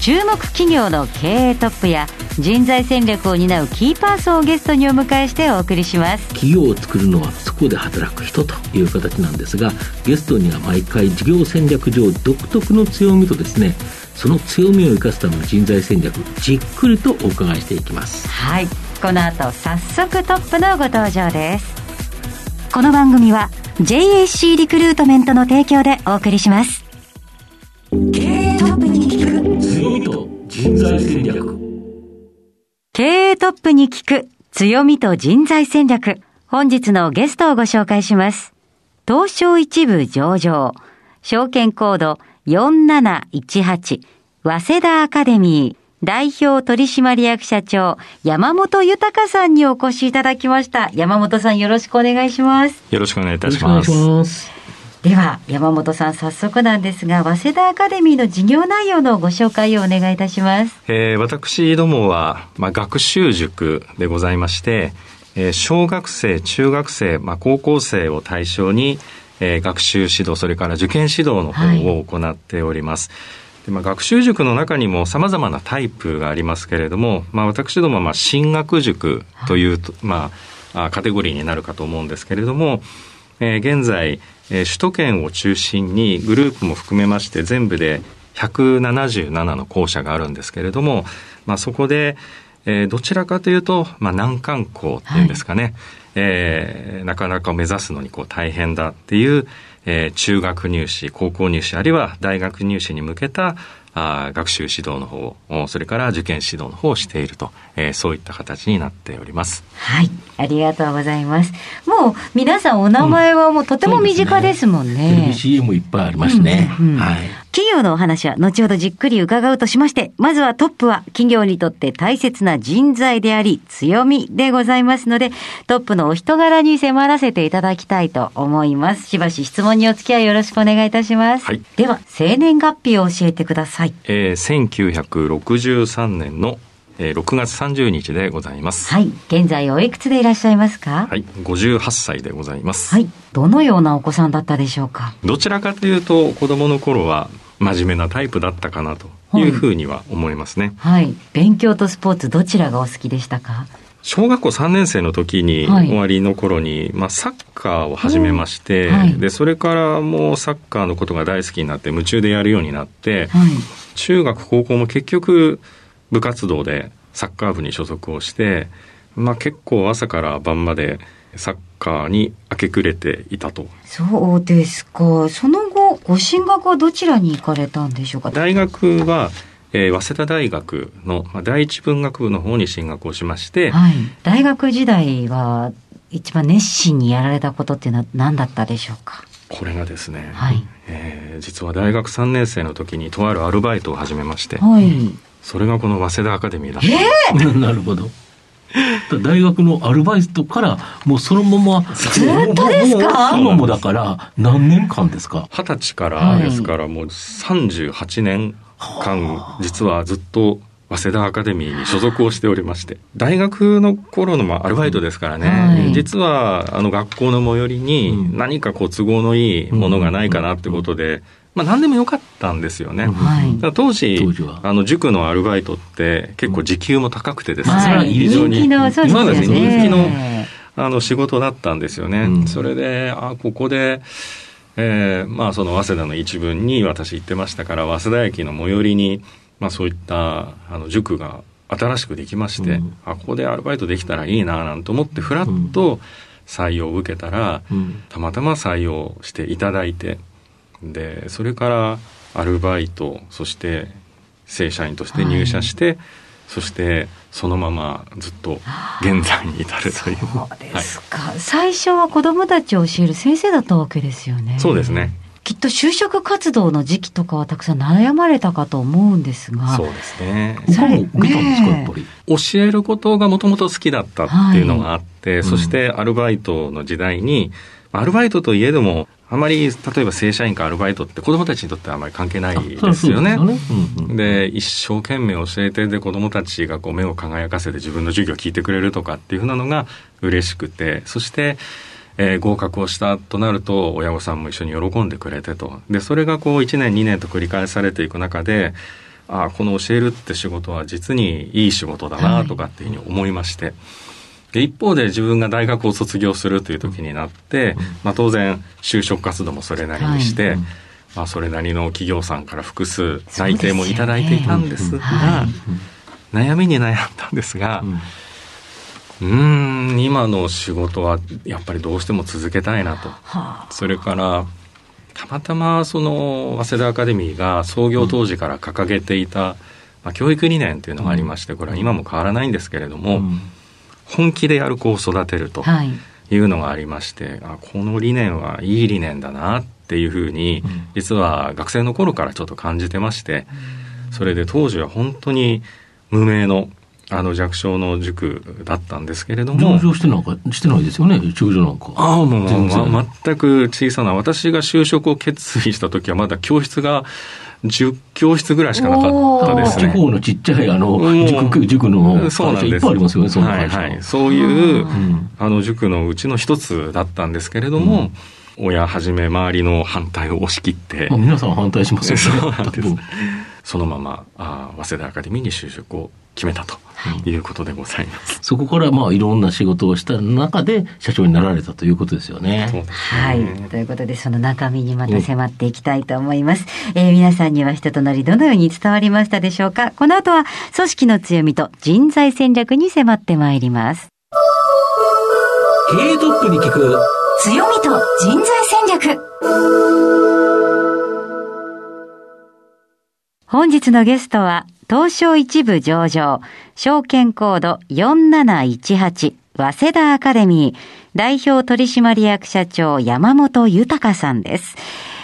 注目企業の経営トップや人材戦略を担うキーパーソンをゲストにお迎えしてお送りします。企業を作るのはそこで働く人という形なんですがゲストには毎回事業戦略上独特の強みとですねその強みを生かすための人材戦略じっくりとお伺いしていきます。はい。この後早速トップのご登場です。この番組は JAC リクルートメントの提供でお送りします経営トップに聞く強みと人材戦略。経営トップに聞く強みと人材戦略。本日のゲストをご紹介します。東証一部上場。証券コード4718早稲田アカデミー。代表取締役社長山本豊さんにお越しいただきました。山本さんよろしくお願いします。よろしくお願いいたしよろしくお願いします。では山本さん早速なんですが早稲田アカデミーの事業内容のご紹介をお願いいたしますえー私どもは、まあ、学習塾でございまして、えー小学生、中学生、まあ、高校生を対象に、えー学習指導、それから受験指導の方を行っております。でまあ、学習塾の中にも様々なタイプがありますけれども、まあ、私どもはまあ進学塾というと、まあ、あカテゴリーになるかと思うんですけれども、えー現在、えー首都圏を中心にグループも含めまして全部で177の校舎があるんですけれども、まあ、そこで、えーどちらかというと、まあ、難関校っていうんですかね、えーなかなか目指すのにこう大変だっていう、えー中学入試、高校入試、あるいは大学入試に向けたあー学習指導の方おそれから受験指導の方をしていると、えーそういった形になっております。はい、ありがとうございます。もう皆さんお名前はもうとても身近ですもんテレビね。CM いっぱいありますね、うんうんはい企業のお話は後ほどじっくり伺うとしまして、まずはトップは企業にとって大切な人材であり強みでございますので、トップのお人柄に迫らせていただきたいと思います。しばし質問にお付き合いよろしくお願いいたします。はいでは、生年月日を教えてください。えー1963年の、えー6月30日でございます。はい、現在おいくつでいらっしゃいますか？はい、58歳でございます。はい、どのようなお子さんだったでしょうか？どちらかというと子供の頃は真面目なタイプだったかなというふうには思いますね。はい。勉強とスポーツどちらがお好きでしたか？小学校3年生の時に、はい終わりの頃に、まあ、サッカーを始めまして、うんはいでそれからもうサッカーのことが大好きになって夢中でやるようになって、はい。中学高校も結局部活動でサッカー部に所属をして、まあ、結構朝から晩までサッカーに明け暮れていたとそうですか。その後、ご進学はどちらに行かれたんでしょうか？大学は、えー早稲田大学の、まあ、第一文学部の方に進学をしまして、はい。大学時代は、一番熱心にやられたことっていうのは何だったでしょうか？これがですね、はいえー実は大学3年生の時にとあるアルバイトを始めまして、はい。それがこの早稲田アカデミーだ。ったんですなるほど。大学のアルバイトからもうそのままずっとですか？今もだから何年間ですか？二十歳からはい。ですからもう38年間実はずっと早稲田アカデミーに所属をしておりまして。大学の頃のまあアルバイトですからね、はい。実はあの学校の最寄りうにん。何かこう都合のいいものがないかなってことで、まあ何でもよかったんですよね。はい。だから当時当時は。あの塾のアルバイトって結構時給も高くてですね、はい。非常に人気の、そうです今よですね人気のね。あの仕事だったんですよね。うん。それで、あ、ここで、えーまあその早稲田の一文に私行ってましたから、早稲田駅の最寄りに、まあそういったあの塾が新しくできまして、うん。あ、ここでアルバイトできたらいいななんて思って、ふらっと採用を受けたら、うん。たまたま採用していただいて、で、それからアルバイト、そして正社員として入社して、そしてそのままずっと現在に至るという。そうですか。最初は子供たちを教える先生だったわけですよね。そうですね。きっと就職活動の時期とかはたくさん悩まれたかと思うんですが。そうですね。他も受けたんですか、やっぱり。教えることがもともと好きだったっていうのがあって、はい、そしてアルバイトの時代に、アルバイトといえども、あまり、例えば正社員かアルバイトって子供たちにとってはあまり関係ないですよね。で、一生懸命教えてで子供たちがこう目を輝かせて自分の授業を聞いてくれるとかっていうふうなのが嬉しくて、そして、えー、合格をしたとなると親御さんも一緒に喜んでくれてと。で、それがこう1年2年と繰り返されていく中で、ああ、この教えるって仕事は実にいい仕事だなとかっていうふうに思いまして。はいで一方で自分が大学を卒業するという時になって、うん、まあ、当然就職活動もそれなりにして、はい、まあ、それなりの企業さんから複数内定もいただいていたんですが、悩みに悩んだんですが、うん、ん今の仕事はやっぱりどうしても続けたいなと。はあ、それからたまたまその早稲田アカデミーが創業当時から掲げていた、まあ、教育理念というのがありましてこれは今も変わらないんですけれども、うん本気でやる子を育てるというのがありまして、はい、あこの理念はいい理念だなっていうふうに、うん、実は学生の頃からちょっと感じてまして、うん、それで当時は本当に無名のあの弱小の塾だったんですけれども。上場してなんか、してないですよね、中上なんか。ああ、もう、まあ、全く小さな、私が就職を決意した時はまだ教室が10教室ぐらいしかなかったですね。地方のちっちゃいあの塾塾のそうなんですいっぱいありますよね、そのはいはい。そういうあの塾のうちの一つだったんですけれども、うん、親はじめ周りの反対を押し切って。まあ、皆さん反対しますよね。そうなんです。そのままあ早稲田アカデミーに就職を決めたということでございます。はい、そこからまあいろんな仕事をした中で社長になられたということですよね。はい。ということでその中身にまた迫っていきたいと思います。うん、えー、皆さんには人となりどのように伝わりましたでしょうか？この後は組織の強みと人材戦略に迫ってまいります。経営トップに聞く強みと人材戦略本日のゲストは東証一部上場、証券コード4718、早稲田アカデミー、代表取締役社長山本豊さんです。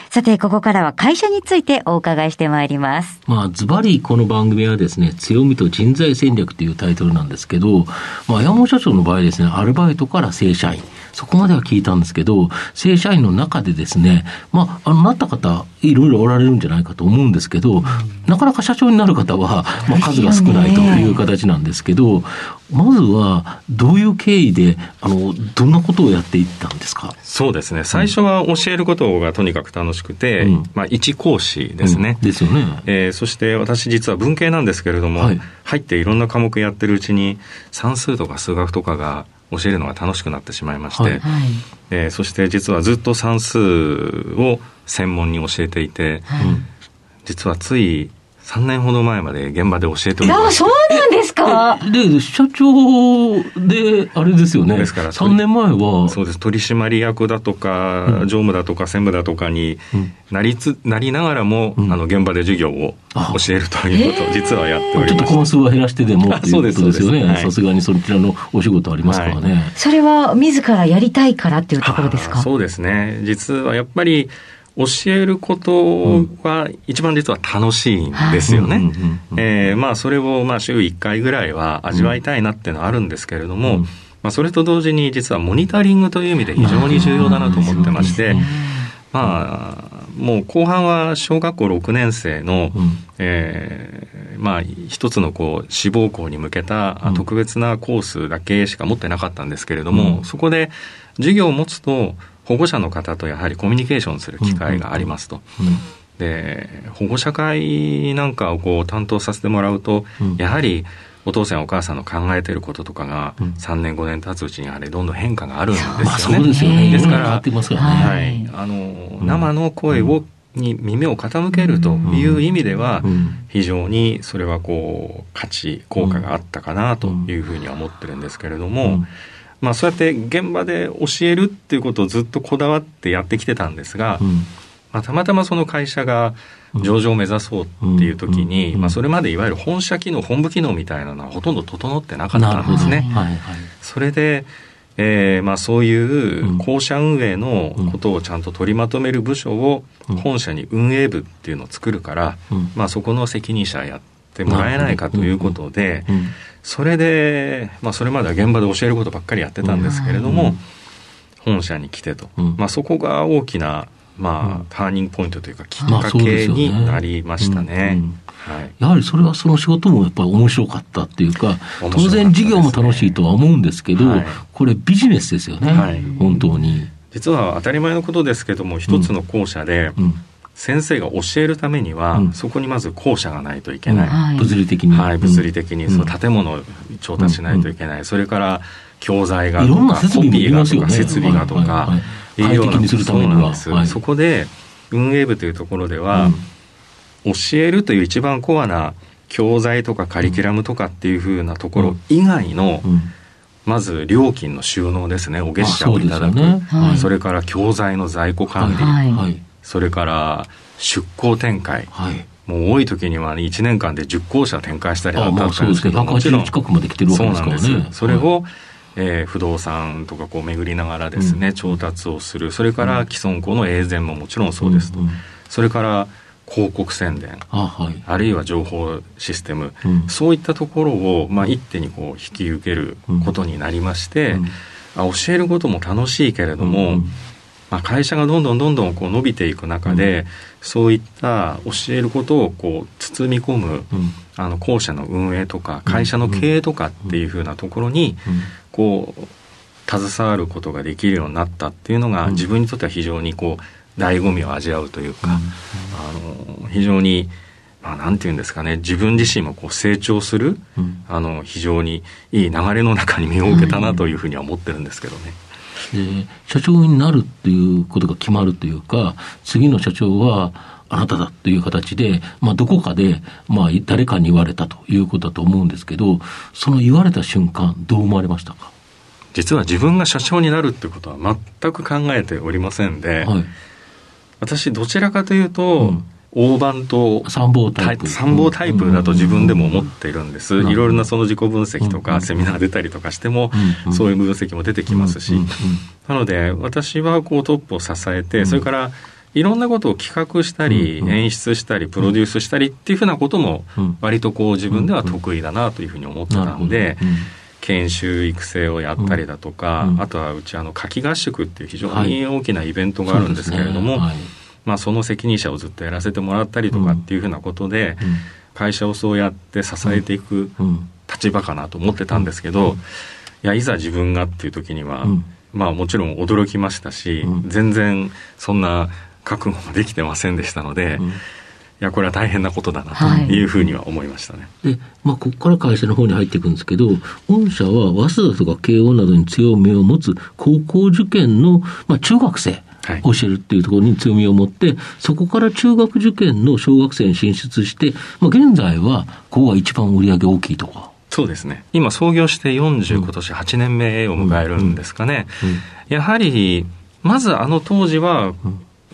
さて、ここからは会社についてお伺いしてまいります。まあ、ズバリこの番組はですね、強みと人材戦略というタイトルなんですけど、まあ、山本社長の場合ですね、アルバイトから正社員。そこまでは聞いたんですけど、正社員の中でですね、まあ、あの、なった方、いろいろおられるんじゃないかと思うんですけど、うん、なかなか社長になる方は、まあ、数が少ないという形なんですけど、まずは、どういう経緯で、あの、どんなことをやっていったんですか？そうですね。最初は教えることがとにかく楽しくて、うん、まあ、一講師ですね。うん、ですよね。えー、そして私実は文系なんですけれども、はい、入っていろんな科目やってるうちに、算数とか数学とかが、教えるのが楽しくなってしまいまして、はい、えー、そして実はずっと算数を専門に教えていて、はい、実はつい3年ほど前まで現場で教えておりましそうなんですか？で、社長で、あれですよね。ですから、3年前は。そうです。取締役だとか、うん、常務だとか、専務だとかになりつ、なりながらも、うん、あの、現場で授業を教えるということを実はやっております。ちょっとコマ数は減らしてでもっていうことですよね。さすがにそちらのお仕事ありますからね。はい、それは自らやりたいからっていうところですか？そうですね。実はやっぱり、教えることは一番実は楽しいんですよね。えまあそれをまあ週1回ぐらいは味わいたいなっていうのはあるんですけれども、まあそれと同時に実はモニタリングという意味で非常に重要だなと思ってまして、まあもう後半は小学校6年生の、えまあ一つのこう志望校に向けた特別なコースだけしか持ってなかったんですけれども、そこで授業を持つと保護者の方とやはりコミュニケーションする機会がありますと。で保護者会なんかをこう担当させてもらうと、やはりお父さんお母さんの考えてることとかが3年5年経つうちにやはりどんどん変化があるんですよね。ですよね。ですから、はい、はい、あの生の声を、に耳を傾けるという意味では、非常にそれはこう価値効果があったかなというふうには思ってるんですけれども、まあそうやって現場で教えるっていうことをずっとこだわってやってきてたんですが、まあ、たまたまその会社が上場を目指そうっていう時に、まあ、それまでいわゆる本社機能本部機能みたいなのはほとんど整ってなかったんですね。はいはい、それでえーまあ、そういう校舎運営のことをちゃんと取りまとめる部署を本社に運営部っていうのを作るから、うん。まあ、そこの責任者やってもらえないかということで、それで、まあ、それまでは現場で教えることばっかりやってたんですけれども、うん本社に来てと、うん。まあ、そこが大きな、まあうん。ターニングポイントというかきっまあかけになりましたね。はい。やはりそれはその仕事もやっぱり面白かったっていうか、当然事業も楽しいとは思うんですけど、はい。これビジネスですよね、はい。本当に。実は当たり前のことですけども一つの校舎でうん先生が教えるためには、うん。そこにまず校舎がないといけない、はい。物理的に。はい、物理的にそのうん。建物を調達しないといけない、それから教材がとかコピーがとか設備がとはいかはい。いうような快適にするためには。そうなんです、はい。そこで運営部というところでは、うん。教えるという一番コアな教材とかカリキュラムとかっていうふうなところ以外の、うん。まず料金の収納ですね。お月謝をいただく。ね。はい。それから教材の在庫管理、はい。はい。それから出向展開。はい。もう多い時には1年間で10校舎展開したりだあったんまあそうですね。もちろん。180近くまで来てるわけですからね。そそれを、えー不動産とかこう巡りながらですね、うん。調達をする。それから既存校の永全ももちろんそうですと、んん。それから広告宣伝。あはい。あるいは情報システム、うん。そういったところを、まあ、一手にこう引き受けることになりまして、うん。あ教えることも楽しいけれども、うんまあ、会社がどんどんどんどんこう伸びていく中で、そういった教えることをこう包み込むうん。あの校舎の運営とか会社の経営とかっていうふうなところにうん。こう携わることができるようになったっていうのがうん。自分にとっては非常にこう醍醐味を味わうというか、あの非常に、まあ、なんていうんですかね自分自身もこう成長するうん。あの非常にいい流れの中に身を受けたなというふうには思ってるんですけどね。で社長になるっていうことが決まるというか、次の社長はあなただという形で、まあ、どこかで、まあ、誰かに言われたということだと思うんですけど、その言われた瞬間、どう思われましたか、実は自分が社長になるってことは全く考えておりませんで、はい、私どちらかというと、うん大判と参謀タイプ。参謀タイプだと自分でも思っているんです、うん。いろいろなその自己分析とうん。かセミナー出たりとかしても、うん。そういう分析も出てきますし、なので私はこうトップを支えて、うん。それからいろんなことを企画したり、うん。演出したりプロデュースしたりっていうふうなこともうん。割とこう自分では得意だなというふうに思ってたんで、研修育成をやったりだとか、うん。あとはうちあの夏季合宿っていう非常にはい大きなイベントがあるんですけれども、まあ、その責任者をずっとやらせてもらったりとかっていうふうなことで、会社をそうやって支えていくうん。うん立場かなと思ってたんですけど、うん。いやいざ自分がっていう時には、うん。まあもちろん驚きましたし、うん。全然そんな覚悟もできてませんでしたので、いうん。やこれは大変なことだなとい。うふうには思いましたね。で、まあ、ここから会社の方に入っていくんですけど、御社は早稲田とか慶応などに強みを持つ高校受験の、まあ、中学生教えるっていうところに強みを持って、そこから中学受験の小学生に進出して、まあ、現在はここが一番売り上げ大きいとか。そうですね。今創業して40、今年8年目を迎えるんですかね。やはり、まずあの当時は、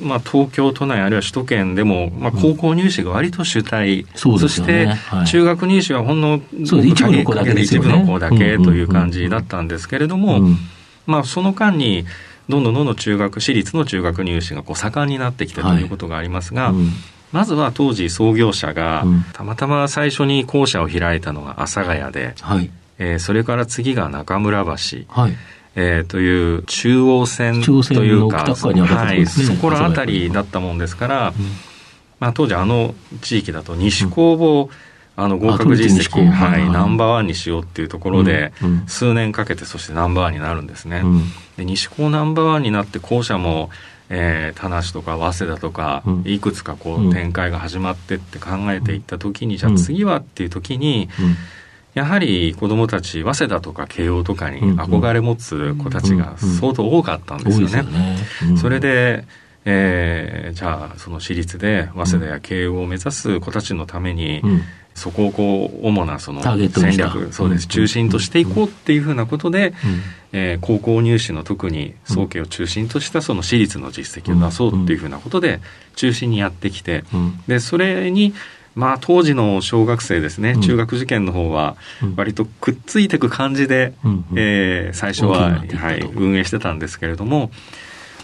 まあ、東京都内あるいは首都圏でも、まあ、高校入試が割と主体、そうですよね。してはい。中学入試はほんの一部の子だけ一部の子だけうん。という感じだったんですけれども、うん。まあ、その間にどんどんどんどん中学私立の中学入試がこう盛んになってきてということがありますが、うん。まずは当時創業者がうん。たまたま最初に校舎を開いたのが阿佐ヶ谷で、はい。えーそれから次が中村橋、はい。えーという中央線というか、の北側にあるところはい、そこら辺りだったもんですから、まあ、当時あの地域だと西高を、あの合格実績、はい、はい。ナンバーワンにしようっていうところで、うんうん。数年かけてそしてナンバーワンになるんですね。うん。で西高ナンバーワンになって校舎も、えー田無とか早稲田とか、うん。いくつかこう展開が始まってって考えていった時に、じゃうんあ次はっていう時に、うん。やはり子どもたち早稲田とか慶応とかにうん。憧れ持つ子たちが相当多かったんですよね。それで、えーじゃあその私立で早稲田や慶応を目指す子たちのために、うんそこをこう主なその戦略そうです、うん中心としていこうっていうふうなことで、うん。えー高校入試の特に早慶を中心としたその私立の実績を出そうっていうふうなことで中心にやってきて、うん。でそれにまあ当時の小学生ですね、中学受験の方は割とくっついていく感じで、え最初は、はい、運営してたんですけれども、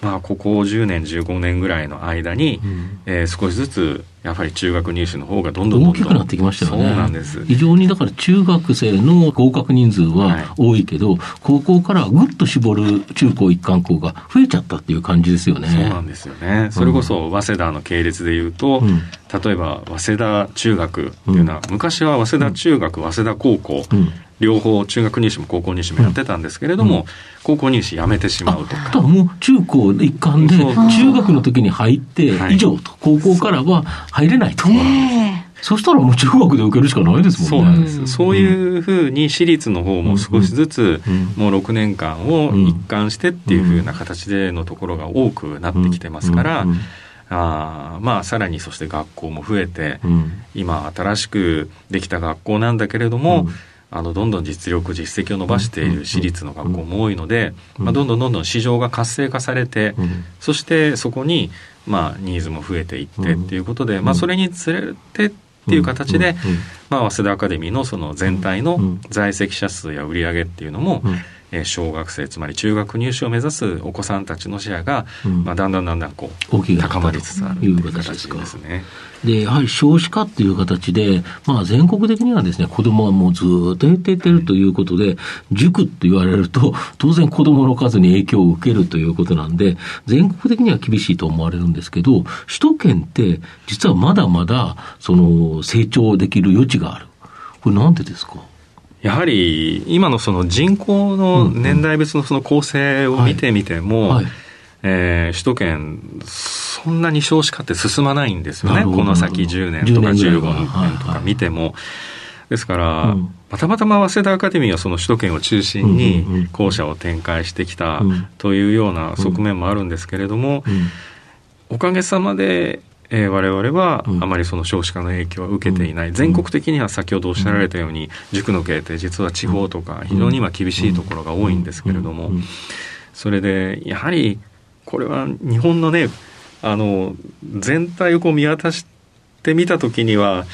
まあ、ここ10年15年ぐらいの間に、うん、えー、少しずつやはり中学入試の方がどんどんどんどん大きくなってきましたよね。そうなんです。非常にだから中学生の合格人数は多いけど、はい、高校からぐっと絞る中高一貫校が増えちゃったっていう感じですよね。そうなんですよね。それこそ早稲田の系列でいうと、うん、例えば早稲田中学っていうのは、うん、昔は早稲田中学、早稲田高校、両方中学入試も高校入試もやってたんですけれども、うん、高校入試やめてしまうとか。もう中高一貫で中学の時に入って以上と、高校からは入れないと。そしたらもう中学で受けるしかないですもんね。そうなんです。そういうふうに私立の方も少しずつ、もう6年間を一貫してっていうふうな形でのところが多くなってきてますから、あまあさらにそして学校も増えて、今新しくできた学校なんだけれども、あのどんどん実力実績を伸ばしている私立の学校も多いので、まあ、どんどんどんどん市場が活性化されて、そしてそこにまあニーズも増えていってっていうことで、まあ、それにつれてっていう形で、まあ、早稲田アカデミーのその全体の在籍者数や売り上げっていうのも、え小学生つまり中学入試を目指すお子さんたちのシェアが、うん、まあ、だんだんだんだんこう高まりつつあるという形ですね。でやはり少子化っていう形で、まあ、全国的にはですね子どもはもうずっと減っていってるということで、塾って言われると当然子どもの数に影響を受けるということなんで全国的には厳しいと思われるんですけど首都圏って実はまだまだその成長できる余地がある。これなんでですか？やはり今のその人口の年代別のその構成を見てみても、はいはい、えー、首都圏、そんなに少子化って進まないんですよね、この先10年とか15年とか見ても。ですから、うん、たまたま早稲田アカデミーはその首都圏を中心に校舎を展開してきたというような側面もあるんですけれども、おかげさまでえー、我々はあまりその少子化の影響は受けていない、うん、全国的には先ほどおっしゃられたように、塾の経営って実は地方とか非常に今厳しいところが多いんですけれども、それでやはりこれは日本のねあの全体をこう見渡してみたときには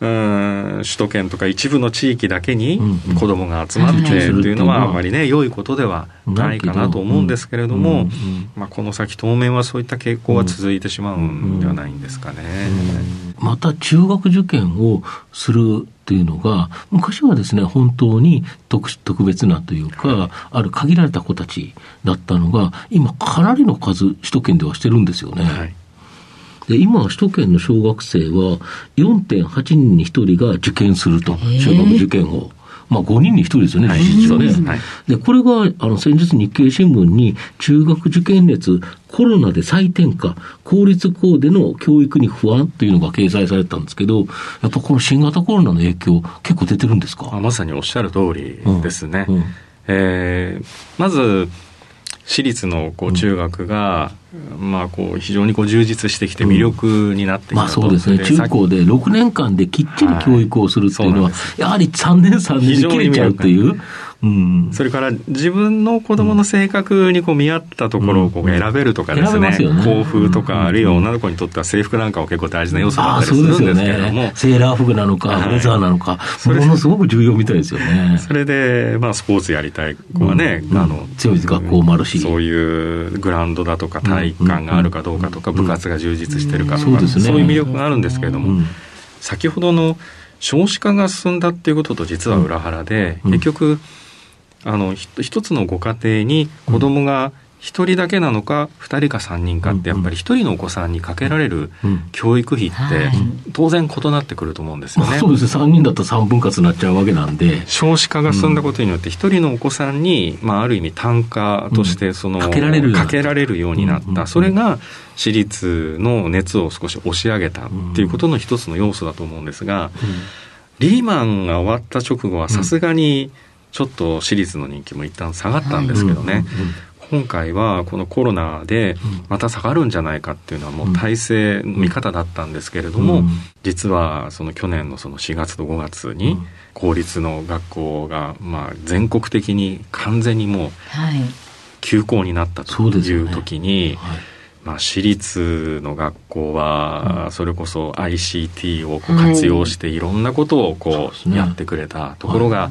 うん首都圏とか一部の地域だけに子どもが集まってというのはあまりね良いことではないかなと思うんですけれども、まあ、この先当面はそういった傾向は続いてしまうんではないんですかね。また中学受験をするっていうのが昔はですね本当に特特別なというかある限られた子たちだったのが今かなりの数首都圏ではしてるんですよね。はいで、今、首都圏の小学生は4.8人に1人が受験すると、中学受験を。まあ、5人に1人ですよね、事実はね。はい、で、これが、あの、先日日経新聞に、中学受験熱、コロナで再転化、公立校での教育に不安というのが掲載されたんですけど、やっぱこの新型コロナの影響、結構出てるんですか？まさにおっしゃる通りですね。うん。うん、えー、まず、私立のこう中学が、うん、まあこう非常にこう充実してきて魅力になってきた、うん、まあそうですね、中高で6年間できっちり教育をするっていうのは、はい、やはり3年、3年で切れちゃうっていう。うん、それから自分の子供の性格にこう見合ったところをこう選べるとかですね、校風とか、あるいは女の子にとっては制服なんかも結構大事な要素だったりするんですけれども、ね、セーラー服なのか、ブレザーなのか、それものすごく重要みたいですよね。それで、まあ、スポーツやりたい子はね、あの強い学校もあるし、そういうグラウンドだとか体育館があるかどうかとか、部活が充実してるかとか、そういう魅力があるんですけれども、先ほどの少子化が進んだっていうことと実は裏腹で、結局、あの一つのご家庭に子供が1人だけなのか2人か3人かってやっぱり1人のお子さんにかけられる教育費って当然異なってくると思うんですよね。まあ、そうです3人だったら3分割になっちゃうわけなんで。少子化が進んだことによって1人のお子さんに、まあ、ある意味単価としてその、かけられるようになった。それが私立の熱を少し押し上げたっていうことの一つの要素だと思うんですが、リーマンが終わった直後はさすがに、ちょっと私立の人気も一旦下がったんですけどね、今回はこのコロナでまた下がるんじゃないかっていうのはもう体制の見方だったんですけれども、実はその去年のその4月と5月に公立の学校がまあ全国的に完全にもう休校になったという時に、まあ、私立の学校は、それこそ ICT をこう活用していろんなことをこうやってくれたところが、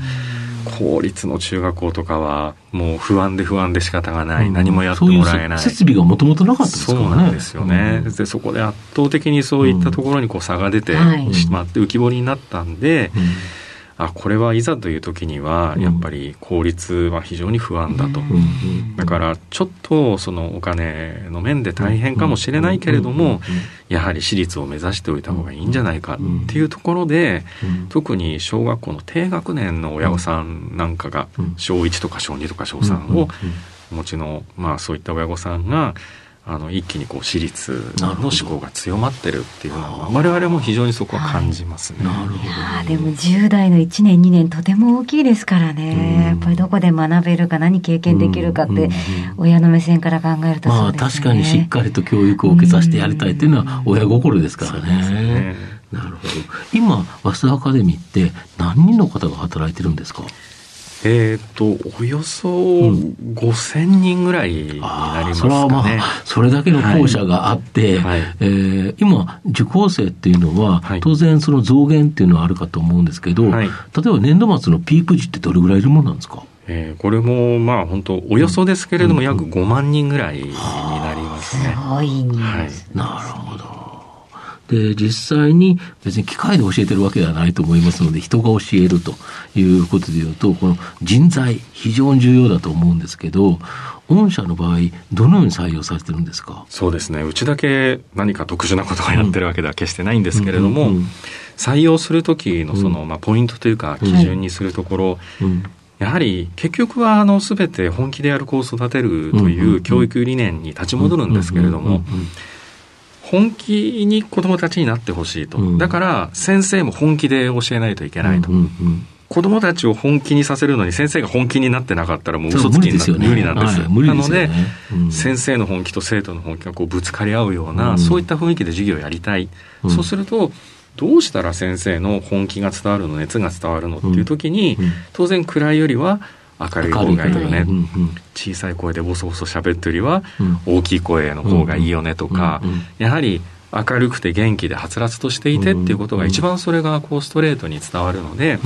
公立の中学校とかはもう不安で不安で仕方がない、うん、何もやってもらえない。設備がもともとなかったですからね。そうなんですよね、うん、でそこで圧倒的にそういったところにこう差が出てしまって浮き彫りになったんで、うんあこれはいざという時にはやっぱり効率は非常に不安だと、だからちょっとそのお金の面で大変かもしれないけれどもやはり私立を目指しておいた方がいいんじゃないかっていうところで特に小学校の低学年の親御さんなんかが小1とか小2とか小3をお持ちのまあそういった親御さんがあの一気にこう私立の思考が強まってるっていうのは我々も非常にそこは感じますね。なるほど。でも10代の1年2年とても大きいですからね、やっぱりどこで学べるか何経験できるかって親の目線から考えると、ね、まあ確かにしっかりと教育を受けさせてやりたいっていうのは親心ですからね。なるほど。今早稲田アカデミーって何人の方が働いてるんですか？えっ、と、およそ5000人ぐらいになりますかね、うん、それはまあ、それだけの校舎があって、はい、えー、今、受講生っていうのは、当然その増減っていうのはあるかと思うんですけど、はい、例えば年度末のピーク時ってどれぐらいいるものなんですか？えー、これもまあ本当およそですけれども、約5万人ぐらいになりますね。すごい人数、はい、なるほど。で、実際に別に機械で教えてるわけではないと思いますので、人が教えるということでいうと、この人材、非常に重要だと思うんですけど、御社の場合、どのように採用されてるんですか？そうですね、うちだけ何か特殊なことをやってるわけでは決してないんですけれども、採用するときのその、まあ、ポイントというか、基準にするところ、やはり結局はあの全て本気でやる子を育てるという教育理念に立ち戻るん。ですけれども、本気に子供たちになってほしいと、うん、だから先生も本気で教えないといけないと、うんうんうん、子供たちを本気にさせるのに先生が本気になってなかったらもう嘘つきになって無理なんです、はい、なので、うん、先生の本気と生徒の本気がこうぶつかり合うような、うん、そういった雰囲気で授業をやりたい、うん、そうするとどうしたら先生の本気が伝わるの熱が伝わるのっていう時に、当然暗いよりは明るい方がいいよね、うんうん、小さい声でボソボソ喋ってるよりは大きい声の方がいいよねとか、うん。うん、やはり明るくて元気ではつらつとしていてっていうことが一番それがこうストレートに伝わるので、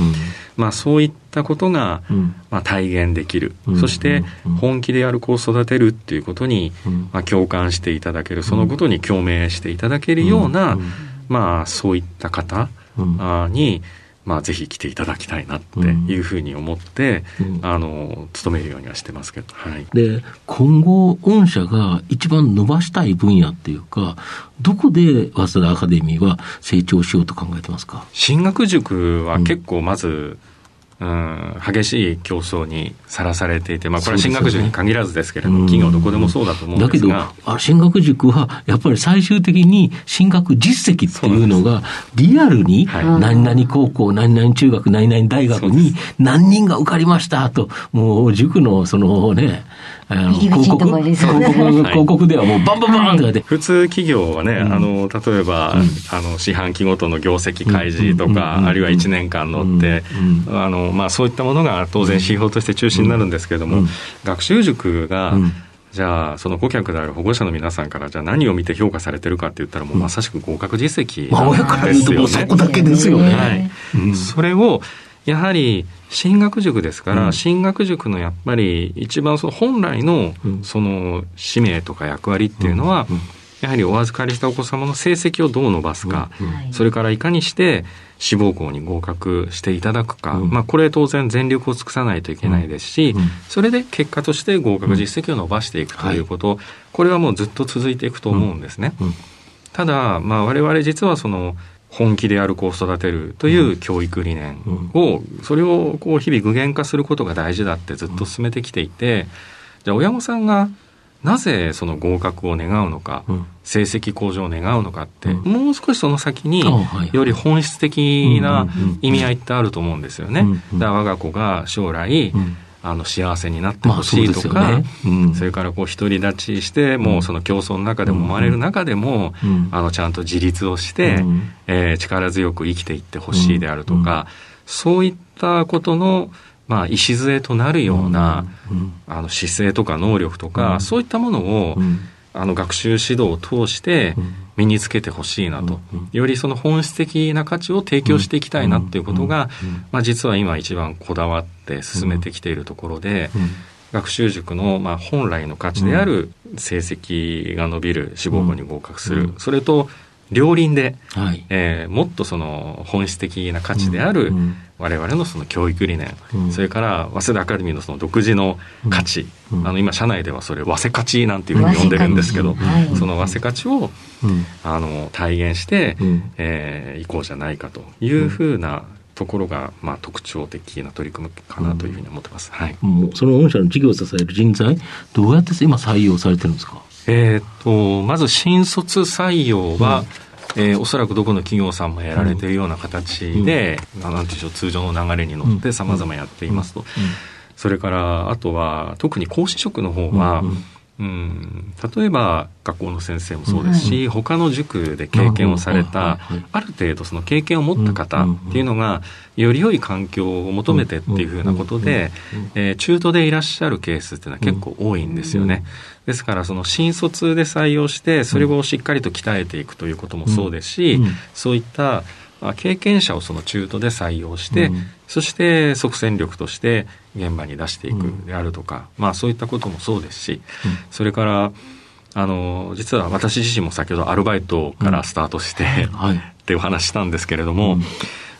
まあ、そういったことがまあ体現できる、そして本気でやる子を育てるっていうことにまあ共感していただける。そのことに共鳴していただけるようなまあそういった方にまあ、ぜひ来ていただきたいなっていうふうに思って、うん、あの勤めるようにはしてますけど、はい、で今後御社が一番伸ばしたい分野っていうかどこで早稲田アカデミーは成長しようと考えてますか？進学塾は結構まず、うんうん、激しい競争にさらされていて、まあ、これは進学塾に限らずですけれども、ね、企業どこでもそうだと思うんですが。だけど、進学塾はやっぱり最終的に進学実績っていうのが、リアルに、何々高校、何々中学、何々大学に何人が受かりましたと、もう塾のそのね、広告広告広告ではもうバンバンバンって、普通企業はね、あの例えば、あの四半期ごとの業績開示とか、あるいは1年間乗って、あのまあ、そういったものが当然指標として中心になるんですけれども、学習塾が、じゃあ、その顧客である保護者の皆さんから、じゃあ何を見て評価されてるかって言ったら、もうまさしく合格実績ですよね。そこだけですよね。はい。それを、やはり進学塾ですから、うん、進学塾のやっぱり一番その本来のその使命とか役割っていうのは、やはりお預かりしたお子様の成績をどう伸ばすか、それからいかにして志望校に合格していただくか、まあ、これ当然全力を尽くさないといけないですし、それで結果として合格実績を伸ばしていくということ、これはもうずっと続いていくと思うんですね。ただ、まあ、我々実はその本気でやる子を育てるという教育理念を、それをこう日々具現化することが大事だってずっと進めてきていて、じゃあ親御さんがなぜその合格を願うのか、成績向上を願うのかって、もう少しその先により本質的な意味合いってあると思うんですよね。だから我が子が将来、あの幸せになってほしいとか、まあそね。うん、それからこう独り立ちして、もうその競争の中でも生まれる中でも、うん、あのちゃんと自立をして、うん、えー、力強く生きていってほしいであるとか、そういったことの、まあ、礎となるような、あの姿勢とか能力とか、そういったものを、あの学習指導を通して身につけてほしいなと、よりその本質的な価値を提供していきたいなっていうことが、まあ、実は今一番こだわって進めてきているところで、学習塾のまあ本来の価値である成績が伸びる志望校に合格する、それと両輪で、はい、えー、もっとその本質的な価値である我々のその教育理念、うん、それから早稲田アカデミーのその独自の価値、うん、あの今社内ではそれ早稲価値なんていうふうに呼んでるんですけど、はい、その早稲価値を、あの体現して、うん、えー、いこうじゃないかというふうなところが、まあ、特徴的な取り組みかなというふうに思ってます。はい、もうその御社の事業を支える人材、どうやって今採用されてるんですか？えっ、と、まず新卒採用は、えー、おそらくどこの企業さんもやられているような形で、うん、なんていうんでしょう、通常の流れに乗って様々やっていますと。それから、あとは、特に講師職の方は、うん、例えば学校の先生もそうですし、うん、他の塾で経験をされた、ある程度その経験を持った方っていうのが、より良い環境を求めてっていうふうなことで、えー、中途でいらっしゃるケースっていうのは結構多いんですよね。ですからその新卒で採用してそれをしっかりと鍛えていくということもそうですし、そういった経験者をその中途で採用して、うん、そして即戦力として現場に出していくであるとか、うん、まあそういったこともそうですし、うん、それからあの実は私自身も先ほどアルバイトからスタートして、はい、っていう話したんですけれども、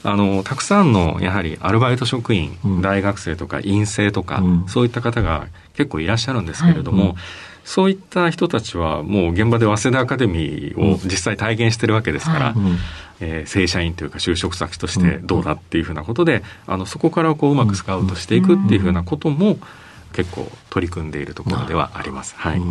あのたくさんのやはりアルバイト職員、大学生とか院生とか、そういった方が結構いらっしゃるんですけれども、はいそういった人たちはもう現場で早稲田アカデミーを実際体現してるわけですから、うん、えー、正社員というか就職先としてどうだっていうふうなことで、あのそこからこううまくスカウトしていくっていうふうなことも結構取り組んでいるところではあります。はい。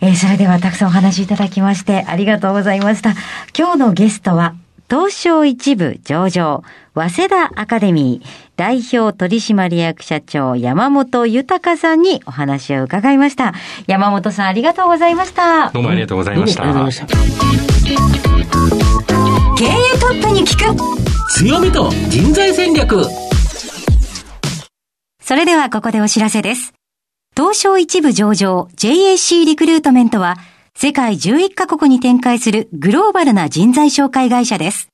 えー、それではたくさんお話いただきましてありがとうございました。今日のゲストは東証一部上場、早稲田アカデミー代表取締役社長山本豊さんにお話を伺いました。山本さんありがとうございました。どうもありがとうございました。経営トップに聞く強みと人材戦略それではここでお知らせです。東証一部上場 JAC リクルートメントは世界11カ国に展開するグローバルな人材紹介会社です。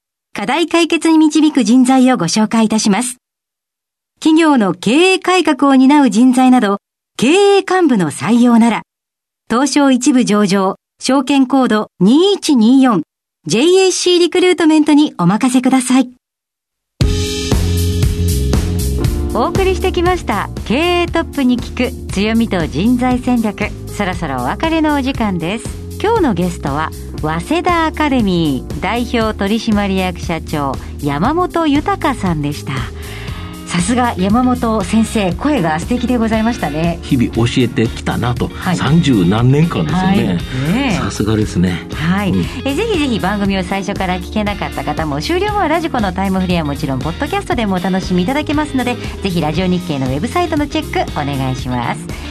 課題解決に導く人材をご紹介いたします。企業の経営改革を担う人材など、経営幹部の採用なら、東証一部上場、証券コード 2124JAC リクルートメントにお任せください。お送りしてきました経営トップに聞く強みと人材戦略そろそろお別れのお時間です今日のゲストは早稲田アカデミー代表取締役社長山本豊さんでした。さすが山本先生声が素敵でございましたね。日々教えてきたなと、三十何年間ですよね。はい。さすがですね。はい、うん、えぜひぜひ番組を最初から聞けなかった方も終了後はラジコのタイムフリーはもちろんポッドキャストでもお楽しみいただけますのでぜひラジオ日経のウェブサイトのチェックお願いします